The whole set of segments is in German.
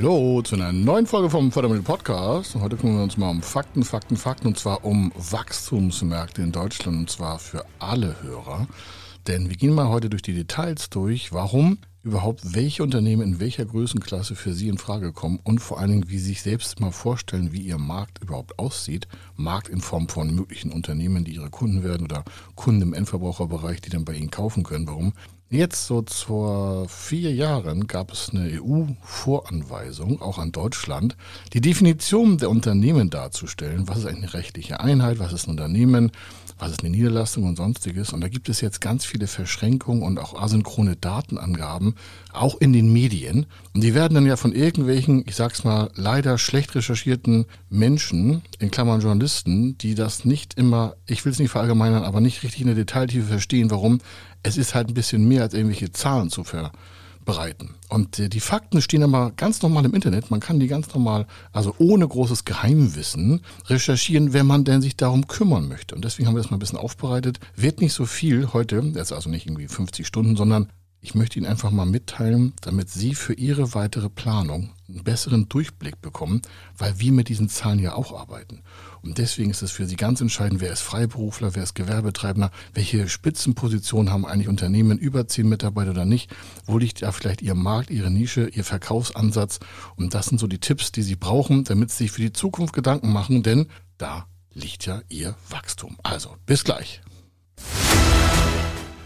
Hallo zu einer neuen Folge vom Fördermittel Podcast. Heute kümmern wir uns mal um Fakten, Fakten, Fakten und zwar um Wachstumsmärkte in Deutschland und zwar für alle Hörer. Denn wir gehen mal heute durch die Details durch, warum überhaupt welche Unternehmen in welcher Größenklasse für Sie in Frage kommen und vor allen Dingen, wie Sie sich selbst mal vorstellen, wie Ihr Markt überhaupt aussieht. Markt in Form von möglichen Unternehmen, die Ihre Kunden werden oder Kunden im Endverbraucherbereich, die dann bei Ihnen kaufen können. Warum? Jetzt so vor vier Jahren gab es eine EU-Voranweisung, auch an Deutschland, die Definition der Unternehmen darzustellen. Was ist eine rechtliche Einheit? Was ist ein Unternehmen? Was ist eine Niederlassung und sonstiges? Und da gibt es jetzt ganz viele Verschränkungen und auch asynchrone Datenangaben, auch in den Medien. Und die werden dann ja von irgendwelchen, ich sag's mal, leider schlecht recherchierten Menschen, in Klammern Journalisten, die das nicht immer, ich will es nicht verallgemeinern, aber nicht richtig in der Detailtiefe verstehen, warum es ist halt ein bisschen mehr als irgendwelche Zahlen zu verbreiten. Und äh, die Fakten stehen aber ganz normal im Internet. Man kann die ganz normal, also ohne großes Geheimwissen, recherchieren, wenn man denn sich darum kümmern möchte. Und deswegen haben wir das mal ein bisschen aufbereitet. Wird nicht so viel heute, ist also nicht irgendwie 50 Stunden, sondern ich möchte Ihnen einfach mal mitteilen, damit Sie für Ihre weitere Planung einen besseren Durchblick bekommen, weil wir mit diesen Zahlen ja auch arbeiten. Und deswegen ist es für Sie ganz entscheidend, wer ist Freiberufler, wer ist Gewerbetreibender, welche Spitzenpositionen haben eigentlich Unternehmen über zehn Mitarbeiter oder nicht, wo liegt da vielleicht Ihr Markt, Ihre Nische, Ihr Verkaufsansatz. Und das sind so die Tipps, die Sie brauchen, damit Sie sich für die Zukunft Gedanken machen, denn da liegt ja Ihr Wachstum. Also, bis gleich.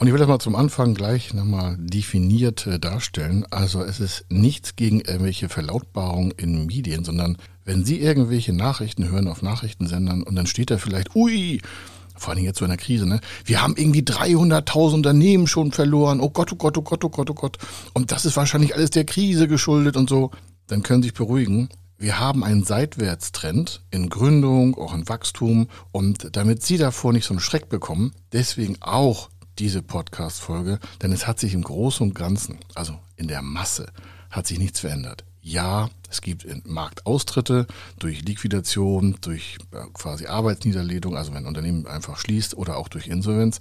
Und ich will das mal zum Anfang gleich nochmal definiert äh, darstellen. Also es ist nichts gegen irgendwelche Verlautbarungen in Medien, sondern wenn Sie irgendwelche Nachrichten hören auf Nachrichtensendern und dann steht da vielleicht, ui, vor allem jetzt so in der Krise, ne? Wir haben irgendwie 300.000 Unternehmen schon verloren. Oh Gott, oh Gott, oh Gott, oh Gott, oh Gott. Und das ist wahrscheinlich alles der Krise geschuldet und so. Dann können Sie sich beruhigen. Wir haben einen Seitwärtstrend in Gründung, auch in Wachstum. Und damit Sie davor nicht so einen Schreck bekommen, deswegen auch diese Podcast-Folge, denn es hat sich im Großen und Ganzen, also in der Masse, hat sich nichts verändert. Ja, es gibt Marktaustritte durch Liquidation, durch quasi Arbeitsniederlegung, also wenn ein Unternehmen einfach schließt oder auch durch Insolvenz.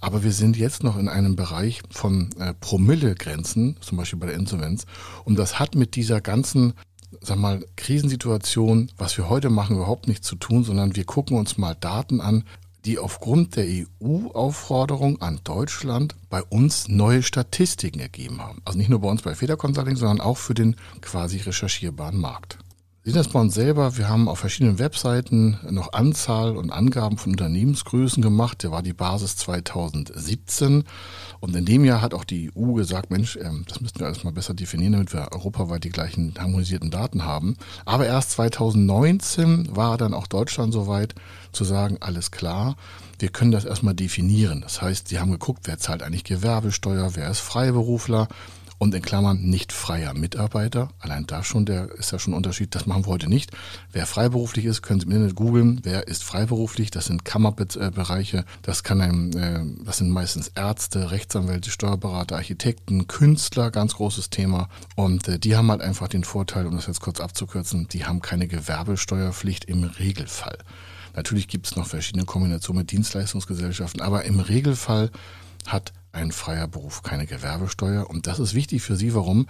Aber wir sind jetzt noch in einem Bereich von äh, Promillegrenzen, zum Beispiel bei der Insolvenz. Und das hat mit dieser ganzen sag mal, Krisensituation, was wir heute machen, überhaupt nichts zu tun, sondern wir gucken uns mal Daten an, die aufgrund der EU-Aufforderung an Deutschland bei uns neue Statistiken ergeben haben. Also nicht nur bei uns bei Feder Consulting, sondern auch für den quasi recherchierbaren Markt. Uns selber. Wir haben auf verschiedenen Webseiten noch Anzahl und Angaben von Unternehmensgrößen gemacht. Der war die Basis 2017. Und in dem Jahr hat auch die EU gesagt, Mensch, ähm, das müssten wir alles mal besser definieren, damit wir europaweit die gleichen harmonisierten Daten haben. Aber erst 2019 war dann auch Deutschland soweit zu sagen, alles klar, wir können das erstmal definieren. Das heißt, sie haben geguckt, wer zahlt eigentlich Gewerbesteuer, wer ist Freiberufler, und in Klammern nicht freier Mitarbeiter. Allein da schon, der ist ja schon ein Unterschied. Das machen wir heute nicht. Wer freiberuflich ist, können Sie im Internet googeln. Wer ist freiberuflich? Das sind Kammerbereiche. Das kann ein, äh, das sind meistens Ärzte, Rechtsanwälte, Steuerberater, Architekten, Künstler, ganz großes Thema. Und äh, die haben halt einfach den Vorteil, um das jetzt kurz abzukürzen, die haben keine Gewerbesteuerpflicht im Regelfall. Natürlich gibt es noch verschiedene Kombinationen mit Dienstleistungsgesellschaften, aber im Regelfall hat ein freier Beruf, keine Gewerbesteuer. Und das ist wichtig für Sie. Warum?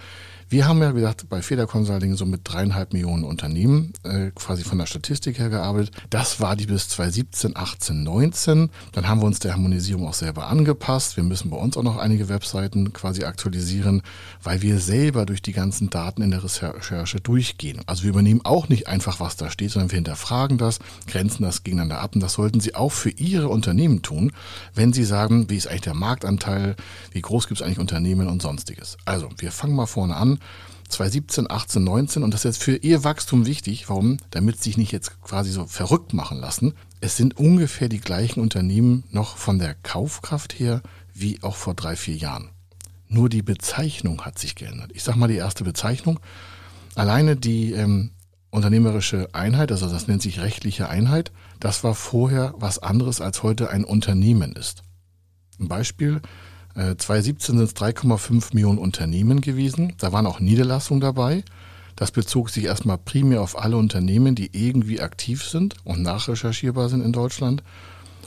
Wir haben ja gesagt, bei Feder Consulting so mit dreieinhalb Millionen Unternehmen äh, quasi von der Statistik her gearbeitet. Das war die bis 2017, 18, 19. Dann haben wir uns der Harmonisierung auch selber angepasst. Wir müssen bei uns auch noch einige Webseiten quasi aktualisieren, weil wir selber durch die ganzen Daten in der Recherche durchgehen. Also wir übernehmen auch nicht einfach, was da steht, sondern wir hinterfragen das, grenzen das gegeneinander ab. Und das sollten Sie auch für Ihre Unternehmen tun, wenn Sie sagen, wie ist eigentlich der Marktanteil Anteil, wie groß gibt es eigentlich Unternehmen und sonstiges. Also, wir fangen mal vorne an. 2017, 18, 19 und das ist jetzt für ihr Wachstum wichtig. Warum? Damit sie sich nicht jetzt quasi so verrückt machen lassen. Es sind ungefähr die gleichen Unternehmen noch von der Kaufkraft her wie auch vor drei, vier Jahren. Nur die Bezeichnung hat sich geändert. Ich sage mal die erste Bezeichnung. Alleine die ähm, unternehmerische Einheit, also das nennt sich rechtliche Einheit, das war vorher was anderes als heute ein Unternehmen ist. Ein Beispiel, 2017 sind es 3,5 Millionen Unternehmen gewesen. Da waren auch Niederlassungen dabei. Das bezog sich erstmal primär auf alle Unternehmen, die irgendwie aktiv sind und nachrecherchierbar sind in Deutschland.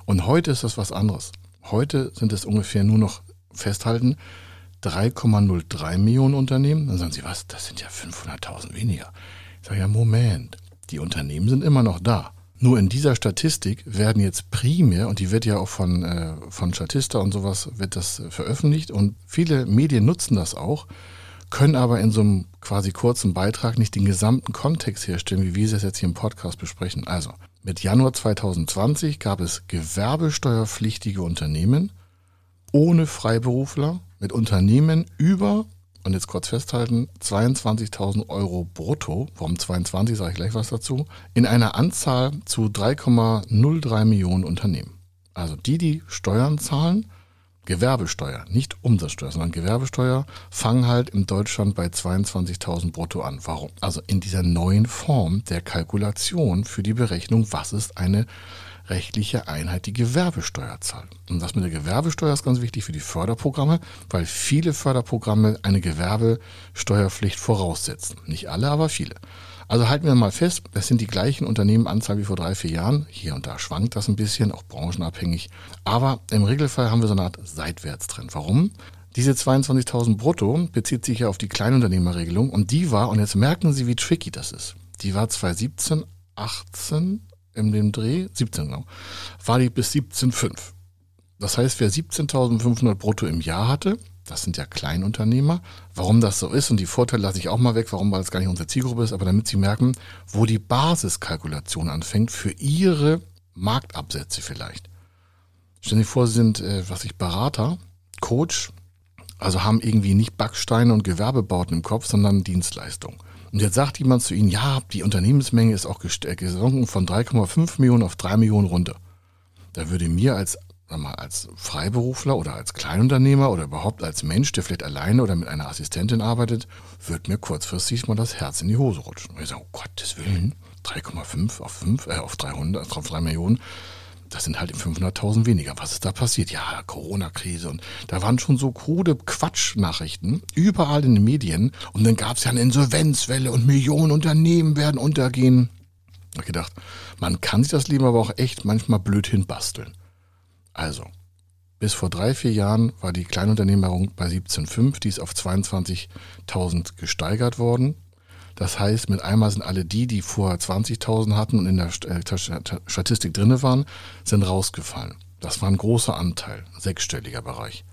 Und heute ist das was anderes. Heute sind es ungefähr nur noch festhalten 3,03 Millionen Unternehmen. Dann sagen Sie, was? Das sind ja 500.000 weniger. Ich sage ja, Moment. Die Unternehmen sind immer noch da. Nur in dieser Statistik werden jetzt primär, und die wird ja auch von, äh, von Statista und sowas, wird das veröffentlicht und viele Medien nutzen das auch, können aber in so einem quasi kurzen Beitrag nicht den gesamten Kontext herstellen, wie wir es jetzt hier im Podcast besprechen. Also, mit Januar 2020 gab es gewerbesteuerpflichtige Unternehmen ohne Freiberufler mit Unternehmen über und jetzt kurz festhalten, 22.000 Euro brutto, warum 22, sage ich gleich was dazu, in einer Anzahl zu 3,03 Millionen Unternehmen. Also die, die Steuern zahlen, Gewerbesteuer, nicht Umsatzsteuer, sondern Gewerbesteuer, fangen halt in Deutschland bei 22.000 brutto an. Warum? Also in dieser neuen Form der Kalkulation für die Berechnung, was ist eine rechtliche Einheit die Gewerbesteuer zahlt. Und das mit der Gewerbesteuer ist ganz wichtig für die Förderprogramme, weil viele Förderprogramme eine Gewerbesteuerpflicht voraussetzen. Nicht alle, aber viele. Also halten wir mal fest, das sind die gleichen Unternehmenanzahl wie vor drei, vier Jahren. Hier und da schwankt das ein bisschen, auch branchenabhängig. Aber im Regelfall haben wir so eine Art Seitwärtstrend. Warum? Diese 22.000 brutto bezieht sich ja auf die Kleinunternehmerregelung und die war, und jetzt merken Sie, wie tricky das ist, die war 2017, 18, in dem Dreh, 17 genau, war die bis 17,5. Das heißt, wer 17.500 brutto im Jahr hatte, das sind ja Kleinunternehmer. Warum das so ist und die Vorteile lasse ich auch mal weg, warum, weil es gar nicht unsere Zielgruppe ist, aber damit Sie merken, wo die Basiskalkulation anfängt für Ihre Marktabsätze vielleicht. Stellen Sie vor, Sie sind, äh, was ich, Berater, Coach, also haben irgendwie nicht Backsteine und Gewerbebauten im Kopf, sondern Dienstleistungen. Und jetzt sagt jemand zu Ihnen, ja, die Unternehmensmenge ist auch äh, gesunken von 3,5 Millionen auf 3 Millionen runter. Da würde mir als, mal, als Freiberufler oder als Kleinunternehmer oder überhaupt als Mensch, der vielleicht alleine oder mit einer Assistentin arbeitet, wird mir kurzfristig mal das Herz in die Hose rutschen. Und ich sage, oh Gottes Willen, 3,5 auf 5, äh, auf 300, auf 3 Millionen das sind halt 500.000 weniger. Was ist da passiert? Ja, Corona-Krise und da waren schon so krude Quatschnachrichten überall in den Medien und dann gab es ja eine Insolvenzwelle und Millionen Unternehmen werden untergehen. Ich habe gedacht, man kann sich das Leben aber auch echt manchmal blöd hinbasteln. Also, bis vor drei, vier Jahren war die Kleinunternehmerung bei 17,5, die ist auf 22.000 gesteigert worden. Das heißt, mit einmal sind alle die, die vorher 20.000 hatten und in der äh, Statistik drinne waren, sind rausgefallen. Das war ein großer Anteil, sechsstelliger Bereich.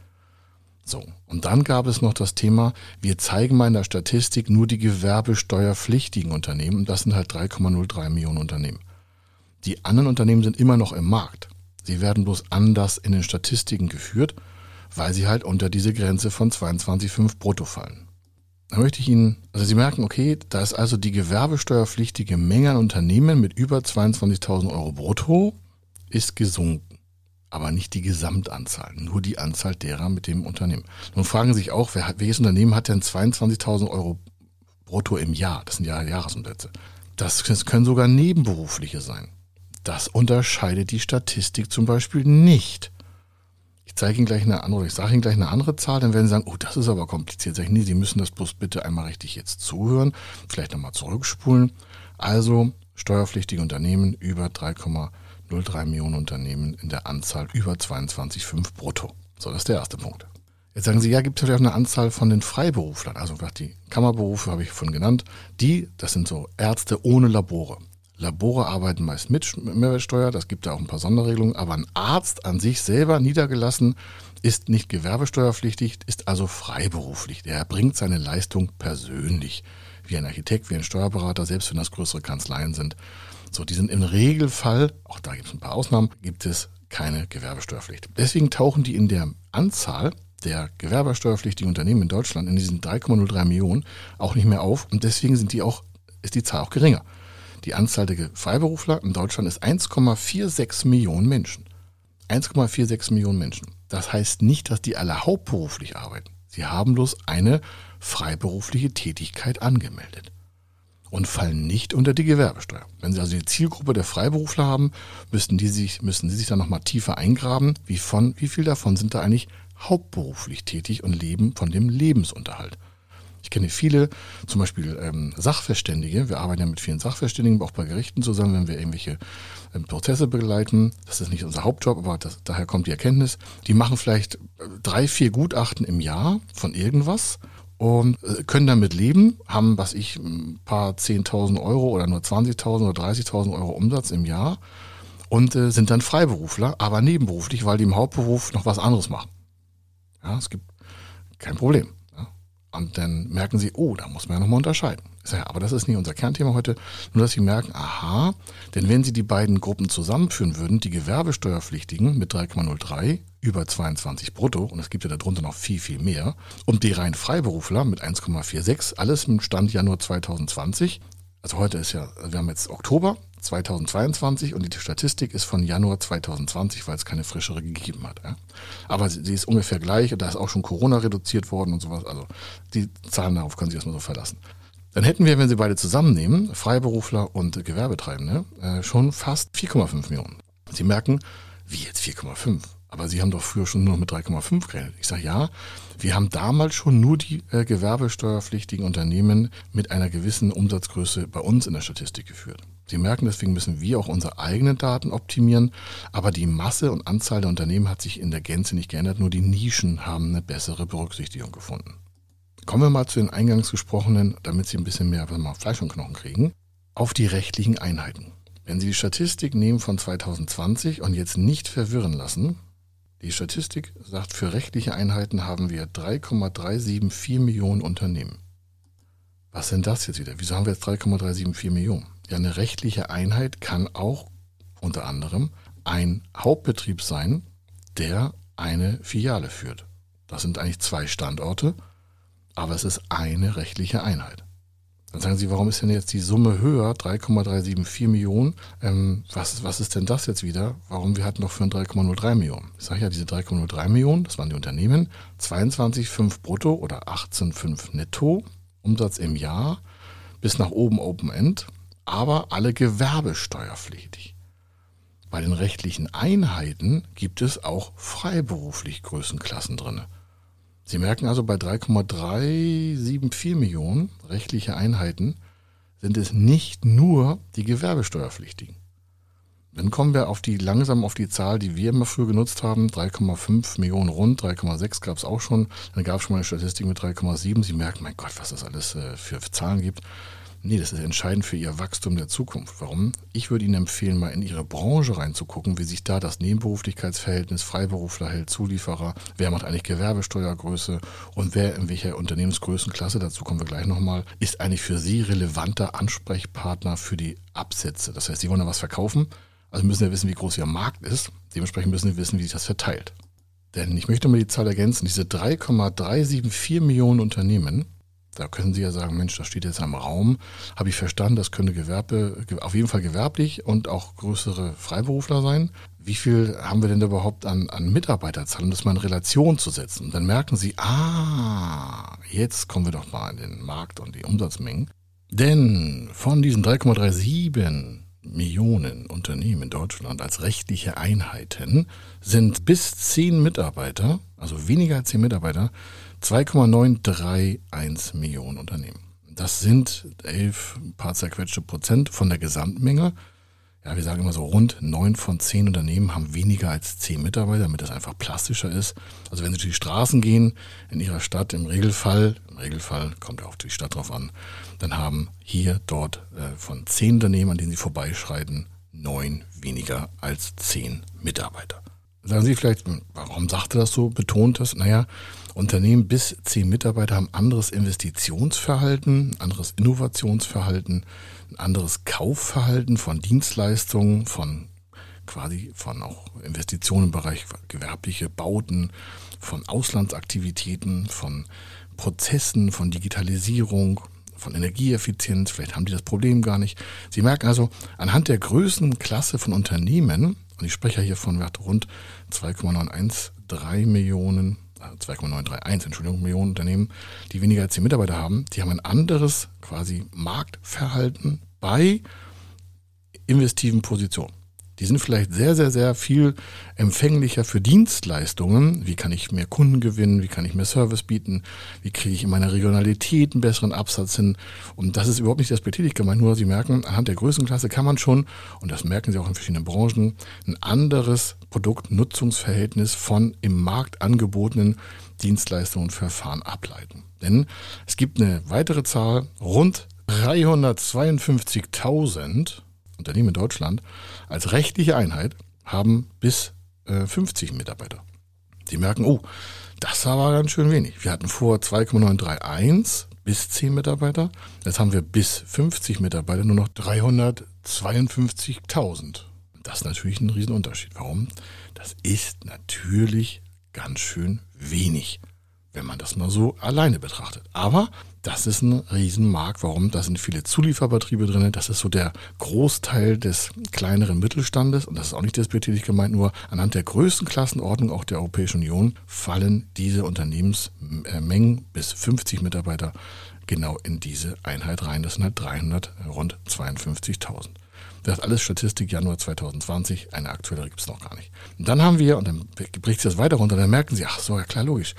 So, und dann gab es noch das Thema, wir zeigen mal in der Statistik nur die gewerbesteuerpflichtigen Unternehmen. Das sind halt 3,03 Millionen Unternehmen. Die anderen Unternehmen sind immer noch im Markt. Sie werden bloß anders in den Statistiken geführt, weil sie halt unter diese Grenze von 22,5 brutto fallen. Möchte ich Ihnen, also Sie merken, okay, da ist also die gewerbesteuerpflichtige Menge an Unternehmen mit über 22.000 Euro brutto ist gesunken. Aber nicht die Gesamtanzahl, nur die Anzahl derer mit dem Unternehmen. Nun fragen Sie sich auch, wer, welches Unternehmen hat denn 22.000 Euro brutto im Jahr? Das sind ja Jahresumsätze. Das können sogar nebenberufliche sein. Das unterscheidet die Statistik zum Beispiel nicht. Ich zeige Ihnen gleich eine andere, ich sage Ihnen gleich eine andere Zahl, dann werden Sie sagen, oh, das ist aber kompliziert. Sag ich, nee, Sie müssen das bloß bitte einmal richtig jetzt zuhören, vielleicht nochmal zurückspulen. Also steuerpflichtige Unternehmen über 3,03 Millionen Unternehmen in der Anzahl über 22,5 brutto. So, das ist der erste Punkt. Jetzt sagen Sie, ja, gibt es vielleicht auch eine Anzahl von den Freiberuflern, also die Kammerberufe habe ich von genannt. Die, das sind so Ärzte ohne Labore. Labore arbeiten meist mit Mehrwertsteuer, das gibt da auch ein paar Sonderregelungen, aber ein Arzt an sich selber niedergelassen ist nicht gewerbesteuerpflichtig, ist also freiberuflich. Er bringt seine Leistung persönlich, wie ein Architekt, wie ein Steuerberater, selbst wenn das größere Kanzleien sind. So, die sind im Regelfall, auch da gibt es ein paar Ausnahmen, gibt es keine Gewerbesteuerpflicht. Deswegen tauchen die in der Anzahl der gewerbesteuerpflichtigen Unternehmen in Deutschland in diesen 3,03 Millionen auch nicht mehr auf und deswegen sind die auch, ist die Zahl auch geringer. Die Anzahl der Freiberufler in Deutschland ist 1,46 Millionen Menschen. 1,46 Millionen Menschen. Das heißt nicht, dass die alle hauptberuflich arbeiten. Sie haben bloß eine freiberufliche Tätigkeit angemeldet und fallen nicht unter die Gewerbesteuer. Wenn Sie also die Zielgruppe der Freiberufler haben, müssten die sich, müssten Sie sich dann nochmal tiefer eingraben, wie von, wie viel davon sind da eigentlich hauptberuflich tätig und leben von dem Lebensunterhalt. Ich kenne viele, zum Beispiel ähm, Sachverständige. Wir arbeiten ja mit vielen Sachverständigen, auch bei Gerichten zusammen, wenn wir irgendwelche ähm, Prozesse begleiten. Das ist nicht unser Hauptjob, aber das, daher kommt die Erkenntnis. Die machen vielleicht äh, drei, vier Gutachten im Jahr von irgendwas und äh, können damit leben, haben, was ich, ein paar 10.000 Euro oder nur 20.000 oder 30.000 Euro Umsatz im Jahr und äh, sind dann Freiberufler, aber nebenberuflich, weil die im Hauptberuf noch was anderes machen. Ja, es gibt kein Problem. Und dann merken sie, oh, da muss man ja nochmal unterscheiden. Ja, aber das ist nicht unser Kernthema heute. Nur, dass sie merken, aha, denn wenn sie die beiden Gruppen zusammenführen würden, die Gewerbesteuerpflichtigen mit 3,03 über 22 brutto, und es gibt ja darunter noch viel, viel mehr, und die rein Freiberufler mit 1,46, alles im Stand Januar 2020, also heute ist ja, wir haben jetzt Oktober 2022 und die Statistik ist von Januar 2020, weil es keine frischere gegeben hat. Ja. Aber sie ist ungefähr gleich und da ist auch schon Corona reduziert worden und sowas. Also die Zahlen darauf können Sie erstmal so verlassen. Dann hätten wir, wenn Sie beide zusammennehmen, Freiberufler und Gewerbetreibende, äh, schon fast 4,5 Millionen. Sie merken, wie jetzt 4,5? Aber Sie haben doch früher schon nur mit 3,5 gerechnet. Ich sage ja, wir haben damals schon nur die äh, gewerbesteuerpflichtigen Unternehmen mit einer gewissen Umsatzgröße bei uns in der Statistik geführt. Sie merken, deswegen müssen wir auch unsere eigenen Daten optimieren, aber die Masse und Anzahl der Unternehmen hat sich in der Gänze nicht geändert, nur die Nischen haben eine bessere Berücksichtigung gefunden. Kommen wir mal zu den eingangs gesprochenen, damit Sie ein bisschen mehr Fleisch und Knochen kriegen, auf die rechtlichen Einheiten. Wenn Sie die Statistik nehmen von 2020 und jetzt nicht verwirren lassen, die Statistik sagt, für rechtliche Einheiten haben wir 3,374 Millionen Unternehmen. Was sind das jetzt wieder? Wieso haben wir jetzt 3,374 Millionen? Ja, eine rechtliche Einheit kann auch unter anderem ein Hauptbetrieb sein, der eine Filiale führt. Das sind eigentlich zwei Standorte, aber es ist eine rechtliche Einheit. Dann sagen Sie, warum ist denn jetzt die Summe höher, 3,374 Millionen? Ähm, was, was ist denn das jetzt wieder? Warum wir hatten doch für 3,03 Millionen? Ich sage ja, diese 3,03 Millionen, das waren die Unternehmen, 22,5 brutto oder 18,5 netto, Umsatz im Jahr, bis nach oben Open End, aber alle gewerbesteuerpflichtig. Bei den rechtlichen Einheiten gibt es auch freiberuflich Größenklassen drinne. Sie merken also, bei 3,374 Millionen rechtliche Einheiten sind es nicht nur die Gewerbesteuerpflichtigen. Dann kommen wir auf die langsam auf die Zahl, die wir immer früher genutzt haben. 3,5 Millionen rund, 3,6 gab es auch schon. Dann gab es schon mal eine Statistik mit 3,7. Sie merken, mein Gott, was das alles äh, für Zahlen gibt. Nee, das ist entscheidend für Ihr Wachstum der Zukunft. Warum? Ich würde Ihnen empfehlen, mal in Ihre Branche reinzugucken, wie sich da das Nebenberuflichkeitsverhältnis Freiberufler hält, Zulieferer, wer macht eigentlich Gewerbesteuergröße und wer in welcher Unternehmensgrößenklasse, dazu kommen wir gleich nochmal, ist eigentlich für Sie relevanter Ansprechpartner für die Absätze. Das heißt, Sie wollen da was verkaufen, also müssen Sie wissen, wie groß Ihr Markt ist. Dementsprechend müssen Sie wissen, wie sich das verteilt. Denn ich möchte mal die Zahl ergänzen, diese 3,374 Millionen Unternehmen, da können Sie ja sagen, Mensch, das steht jetzt am Raum. Habe ich verstanden, das könnte Gewerbe, auf jeden Fall gewerblich und auch größere Freiberufler sein. Wie viel haben wir denn überhaupt an, an Mitarbeiterzahlen, um das mal in Relation zu setzen? Und dann merken Sie, ah, jetzt kommen wir doch mal in den Markt und die Umsatzmengen. Denn von diesen 3,37 Millionen Unternehmen in Deutschland als rechtliche Einheiten sind bis 10 Mitarbeiter, also weniger als 10 Mitarbeiter, 2,931 Millionen Unternehmen. Das sind elf paar zerquetschte Prozent von der Gesamtmenge. Ja, wir sagen immer so, rund neun von zehn Unternehmen haben weniger als zehn Mitarbeiter, damit das einfach plastischer ist. Also wenn Sie durch die Straßen gehen in Ihrer Stadt, im Regelfall, im Regelfall kommt ja auf die Stadt drauf an, dann haben hier dort äh, von zehn Unternehmen, an denen Sie vorbeischreiten, neun weniger als zehn Mitarbeiter. Sagen Sie vielleicht, warum sagt er das so, betont das? Naja, Unternehmen bis zehn Mitarbeiter haben anderes Investitionsverhalten, anderes Innovationsverhalten, ein anderes Kaufverhalten von Dienstleistungen, von quasi von auch Investitionen im Bereich gewerbliche Bauten, von Auslandsaktivitäten, von Prozessen, von Digitalisierung, von Energieeffizienz. Vielleicht haben die das Problem gar nicht. Sie merken also anhand der Größenklasse von Unternehmen, und ich spreche hier von rund 2,913 Millionen 2,931, Entschuldigung, Millionen Unternehmen, die weniger als 10 Mitarbeiter haben, die haben ein anderes quasi Marktverhalten bei investiven Positionen. Die sind vielleicht sehr, sehr, sehr viel empfänglicher für Dienstleistungen. Wie kann ich mehr Kunden gewinnen? Wie kann ich mehr Service bieten? Wie kriege ich in meiner Regionalität einen besseren Absatz hin? Und das ist überhaupt nicht respektierlich gemeint, nur Sie merken, anhand der Größenklasse kann man schon, und das merken Sie auch in verschiedenen Branchen, ein anderes Produktnutzungsverhältnis von im Markt angebotenen Dienstleistungen und Verfahren ableiten. Denn es gibt eine weitere Zahl, rund 352.000 Unternehmen in Deutschland als rechtliche Einheit haben bis äh, 50 Mitarbeiter. Sie merken, oh, das war ganz schön wenig. Wir hatten vor 2,931 bis 10 Mitarbeiter. Jetzt haben wir bis 50 Mitarbeiter nur noch 352.000. Das ist natürlich ein Riesenunterschied. Warum? Das ist natürlich ganz schön wenig wenn man das mal so alleine betrachtet. Aber das ist ein Riesenmarkt. Warum? Da sind viele Zulieferbetriebe drin. Das ist so der Großteil des kleineren Mittelstandes. Und das ist auch nicht despektierlich gemeint, nur anhand der Größenklassenordnung auch der Europäischen Union fallen diese Unternehmensmengen bis 50 Mitarbeiter genau in diese Einheit rein. Das sind halt 300, rund 52.000. Das ist alles Statistik Januar 2020. Eine aktuelle gibt es noch gar nicht. Und dann haben wir, und dann bricht es das weiter runter, dann merken Sie, ach so, ja klar, logisch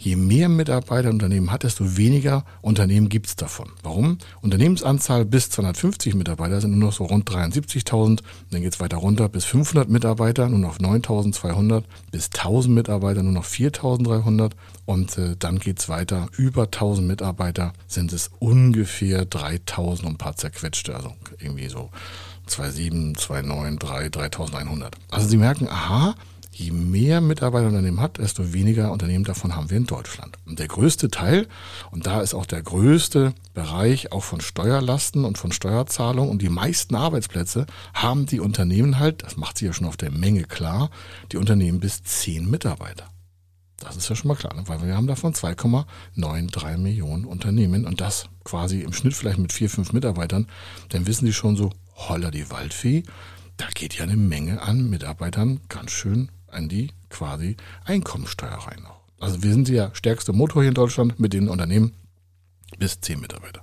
je mehr Mitarbeiter ein Unternehmen hat, desto weniger Unternehmen gibt es davon. Warum? Unternehmensanzahl bis 250 Mitarbeiter sind nur noch so rund 73.000. Dann geht es weiter runter bis 500 Mitarbeiter, nur noch 9.200. Bis 1.000 Mitarbeiter nur noch 4.300. Und äh, dann geht es weiter. Über 1.000 Mitarbeiter sind es ungefähr 3.000 und ein paar zerquetschte. Also irgendwie so 2,7, 2,9, 3, 3.100. Also Sie merken, aha, Je mehr Mitarbeiter ein Unternehmen hat, desto weniger Unternehmen davon haben wir in Deutschland. Und der größte Teil, und da ist auch der größte Bereich auch von Steuerlasten und von Steuerzahlungen und die meisten Arbeitsplätze haben die Unternehmen halt, das macht sich ja schon auf der Menge klar, die Unternehmen bis zehn Mitarbeiter. Das ist ja schon mal klar, ne? weil wir haben davon 2,93 Millionen Unternehmen und das quasi im Schnitt vielleicht mit vier, fünf Mitarbeitern. Dann wissen Sie schon so, holla die Waldfee, da geht ja eine Menge an Mitarbeitern ganz schön an die quasi Einkommensteuer rein. Also wir sind der stärkste Motor hier in Deutschland mit den Unternehmen bis 10 Mitarbeiter.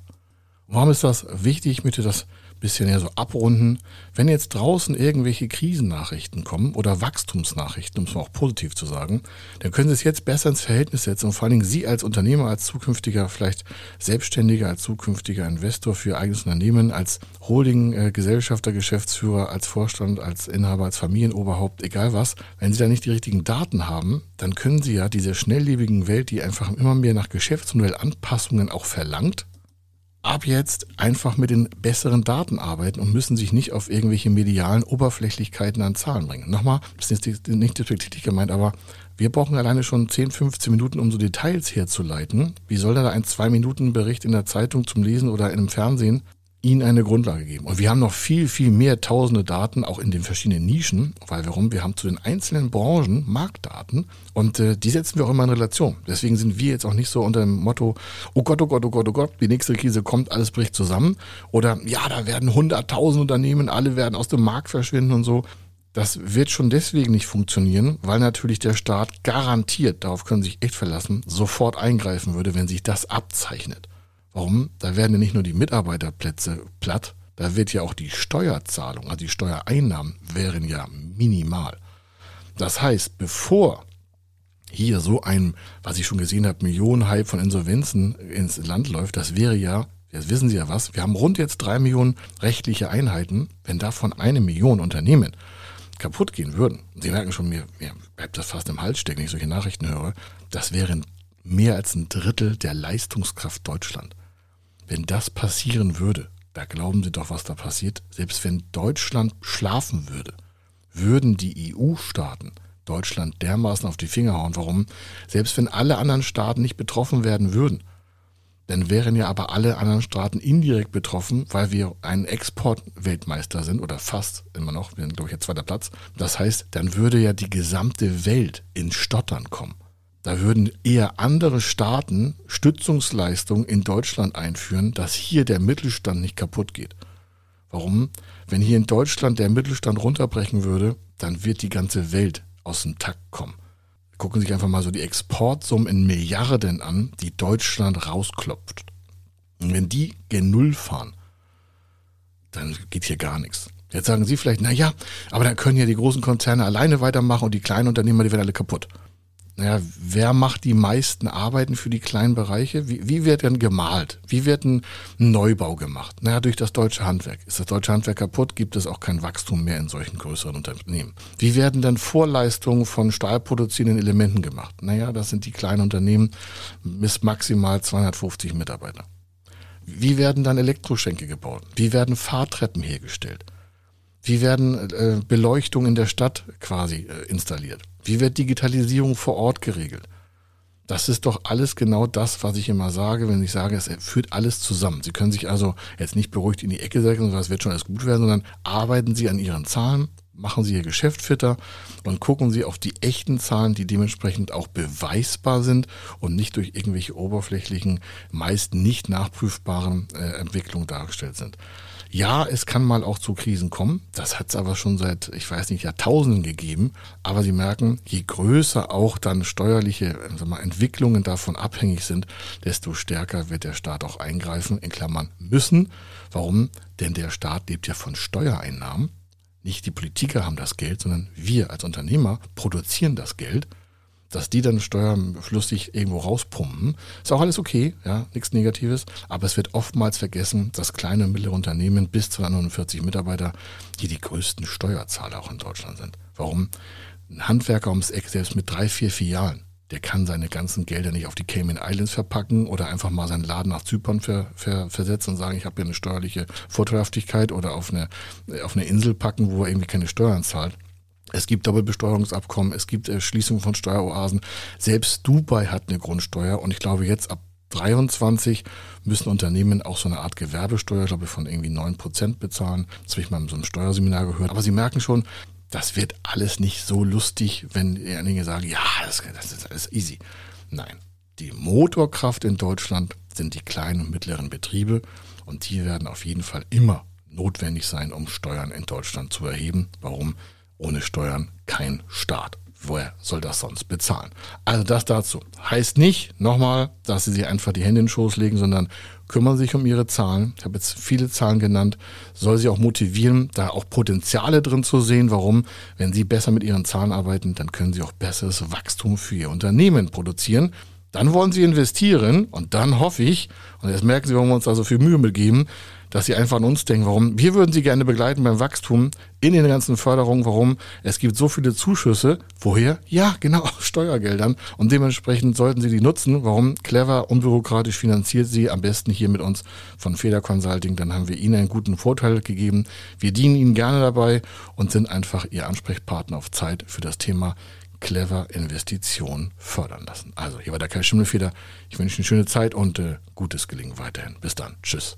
Warum ist das wichtig? Ich möchte das bisschen ja so abrunden. Wenn jetzt draußen irgendwelche Krisennachrichten kommen oder Wachstumsnachrichten, um es mal auch positiv zu sagen, dann können Sie es jetzt besser ins Verhältnis setzen und vor allen Dingen Sie als Unternehmer, als zukünftiger, vielleicht Selbstständiger, als zukünftiger Investor für Ihr eigenes Unternehmen, als Holding-Gesellschafter, Geschäftsführer, als Vorstand, als Inhaber, als Familienoberhaupt, egal was, wenn Sie da nicht die richtigen Daten haben, dann können Sie ja diese schnelllebigen Welt, die einfach immer mehr nach Geschäftsmodellanpassungen auch verlangt, ab jetzt einfach mit den besseren Daten arbeiten und müssen sich nicht auf irgendwelche medialen Oberflächlichkeiten an Zahlen bringen. Nochmal, das ist nicht despektierlich gemeint, aber wir brauchen alleine schon 10, 15 Minuten, um so Details herzuleiten. Wie soll da ein zwei Minuten Bericht in der Zeitung zum Lesen oder in einem Fernsehen ihnen eine Grundlage geben. Und wir haben noch viel, viel mehr tausende Daten, auch in den verschiedenen Nischen, weil warum? Wir haben zu den einzelnen Branchen Marktdaten und äh, die setzen wir auch immer in Relation. Deswegen sind wir jetzt auch nicht so unter dem Motto, oh Gott, oh Gott, oh Gott, oh Gott, die nächste Krise kommt, alles bricht zusammen. Oder ja, da werden hunderttausend Unternehmen, alle werden aus dem Markt verschwinden und so. Das wird schon deswegen nicht funktionieren, weil natürlich der Staat garantiert, darauf können Sie sich echt verlassen, sofort eingreifen würde, wenn sich das abzeichnet. Warum? Da werden ja nicht nur die Mitarbeiterplätze platt, da wird ja auch die Steuerzahlung, also die Steuereinnahmen wären ja minimal. Das heißt, bevor hier so ein, was ich schon gesehen habe, Millionenhype von Insolvenzen ins Land läuft, das wäre ja, jetzt wissen Sie ja was, wir haben rund jetzt drei Millionen rechtliche Einheiten, wenn davon eine Million Unternehmen kaputt gehen würden, Sie merken schon, mir, mir bleibt das fast im Hals stecken, wenn ich solche Nachrichten höre, das wären mehr als ein Drittel der Leistungskraft Deutschland. Wenn das passieren würde, da glauben Sie doch, was da passiert. Selbst wenn Deutschland schlafen würde, würden die EU-Staaten Deutschland dermaßen auf die Finger hauen. Warum? Selbst wenn alle anderen Staaten nicht betroffen werden würden, Dann wären ja aber alle anderen Staaten indirekt betroffen, weil wir ein Exportweltmeister sind oder fast immer noch. Wir sind, glaube ich, jetzt zweiter Platz. Das heißt, dann würde ja die gesamte Welt in Stottern kommen. Da würden eher andere Staaten Stützungsleistungen in Deutschland einführen, dass hier der Mittelstand nicht kaputt geht. Warum? Wenn hier in Deutschland der Mittelstand runterbrechen würde, dann wird die ganze Welt aus dem Takt kommen. Gucken Sie sich einfach mal so die Exportsummen in Milliarden an, die Deutschland rausklopft. Und wenn die gen Null fahren, dann geht hier gar nichts. Jetzt sagen Sie vielleicht, na ja, aber dann können ja die großen Konzerne alleine weitermachen und die kleinen Unternehmer, die werden alle kaputt naja, wer macht die meisten Arbeiten für die kleinen Bereiche? Wie, wie wird denn gemalt? Wie wird ein Neubau gemacht? Naja, durch das deutsche Handwerk. Ist das deutsche Handwerk kaputt, gibt es auch kein Wachstum mehr in solchen größeren Unternehmen. Wie werden denn Vorleistungen von stahlproduzierenden Elementen gemacht? Naja, das sind die kleinen Unternehmen bis maximal 250 Mitarbeiter. Wie werden dann Elektroschenke gebaut? Wie werden Fahrtreppen hergestellt? Wie werden äh, Beleuchtung in der Stadt quasi äh, installiert? Wie wird Digitalisierung vor Ort geregelt? Das ist doch alles genau das, was ich immer sage, wenn ich sage, es führt alles zusammen. Sie können sich also jetzt nicht beruhigt in die Ecke setzen und sagen, es wird schon alles gut werden, sondern arbeiten Sie an Ihren Zahlen, machen Sie Ihr Geschäft fitter und gucken Sie auf die echten Zahlen, die dementsprechend auch beweisbar sind und nicht durch irgendwelche oberflächlichen, meist nicht nachprüfbaren äh, Entwicklungen dargestellt sind. Ja, es kann mal auch zu Krisen kommen. Das hat es aber schon seit, ich weiß nicht, Jahrtausenden gegeben. Aber Sie merken, je größer auch dann steuerliche mal, Entwicklungen davon abhängig sind, desto stärker wird der Staat auch eingreifen, in Klammern müssen. Warum? Denn der Staat lebt ja von Steuereinnahmen. Nicht die Politiker haben das Geld, sondern wir als Unternehmer produzieren das Geld dass die dann steuerflüssig irgendwo rauspumpen, ist auch alles okay, ja, nichts Negatives, aber es wird oftmals vergessen, dass kleine und mittlere Unternehmen bis 249 Mitarbeiter hier die größten Steuerzahler auch in Deutschland sind. Warum? Ein Handwerker ums Eck, selbst mit drei, vier Filialen, der kann seine ganzen Gelder nicht auf die Cayman Islands verpacken oder einfach mal seinen Laden nach Zypern ver, ver, versetzen und sagen, ich habe hier eine steuerliche Vorteilhaftigkeit oder auf eine, auf eine Insel packen, wo er irgendwie keine Steuern zahlt. Es gibt Doppelbesteuerungsabkommen, es gibt Schließung von Steueroasen. Selbst Dubai hat eine Grundsteuer und ich glaube jetzt ab 23 müssen Unternehmen auch so eine Art Gewerbesteuer, glaube ich, von irgendwie 9% bezahlen. Das habe ich mal in so einem Steuerseminar gehört. Aber Sie merken schon, das wird alles nicht so lustig, wenn einige sagen, ja, das, das ist alles easy. Nein, die Motorkraft in Deutschland sind die kleinen und mittleren Betriebe und die werden auf jeden Fall immer notwendig sein, um Steuern in Deutschland zu erheben. Warum? Ohne Steuern kein Staat. Woher soll das sonst bezahlen? Also das dazu. Heißt nicht, nochmal, dass Sie sich einfach die Hände in den Schoß legen, sondern kümmern sich um Ihre Zahlen. Ich habe jetzt viele Zahlen genannt. Soll Sie auch motivieren, da auch Potenziale drin zu sehen. Warum? Wenn Sie besser mit Ihren Zahlen arbeiten, dann können Sie auch besseres Wachstum für Ihr Unternehmen produzieren. Dann wollen Sie investieren und dann hoffe ich, und jetzt merken Sie, warum wir uns da so viel Mühe mitgeben, dass sie einfach an uns denken, warum wir würden sie gerne begleiten beim Wachstum in den ganzen Förderungen, warum es gibt so viele Zuschüsse, woher? Ja, genau, aus Steuergeldern und dementsprechend sollten sie die nutzen. Warum? Clever, unbürokratisch finanziert sie am besten hier mit uns von Feder Consulting, dann haben wir ihnen einen guten Vorteil gegeben. Wir dienen ihnen gerne dabei und sind einfach ihr Ansprechpartner auf Zeit für das Thema clever Investitionen fördern lassen. Also, hier war der Kai Schimmelfeder. Ich wünsche eine schöne Zeit und äh, gutes Gelingen weiterhin. Bis dann. Tschüss.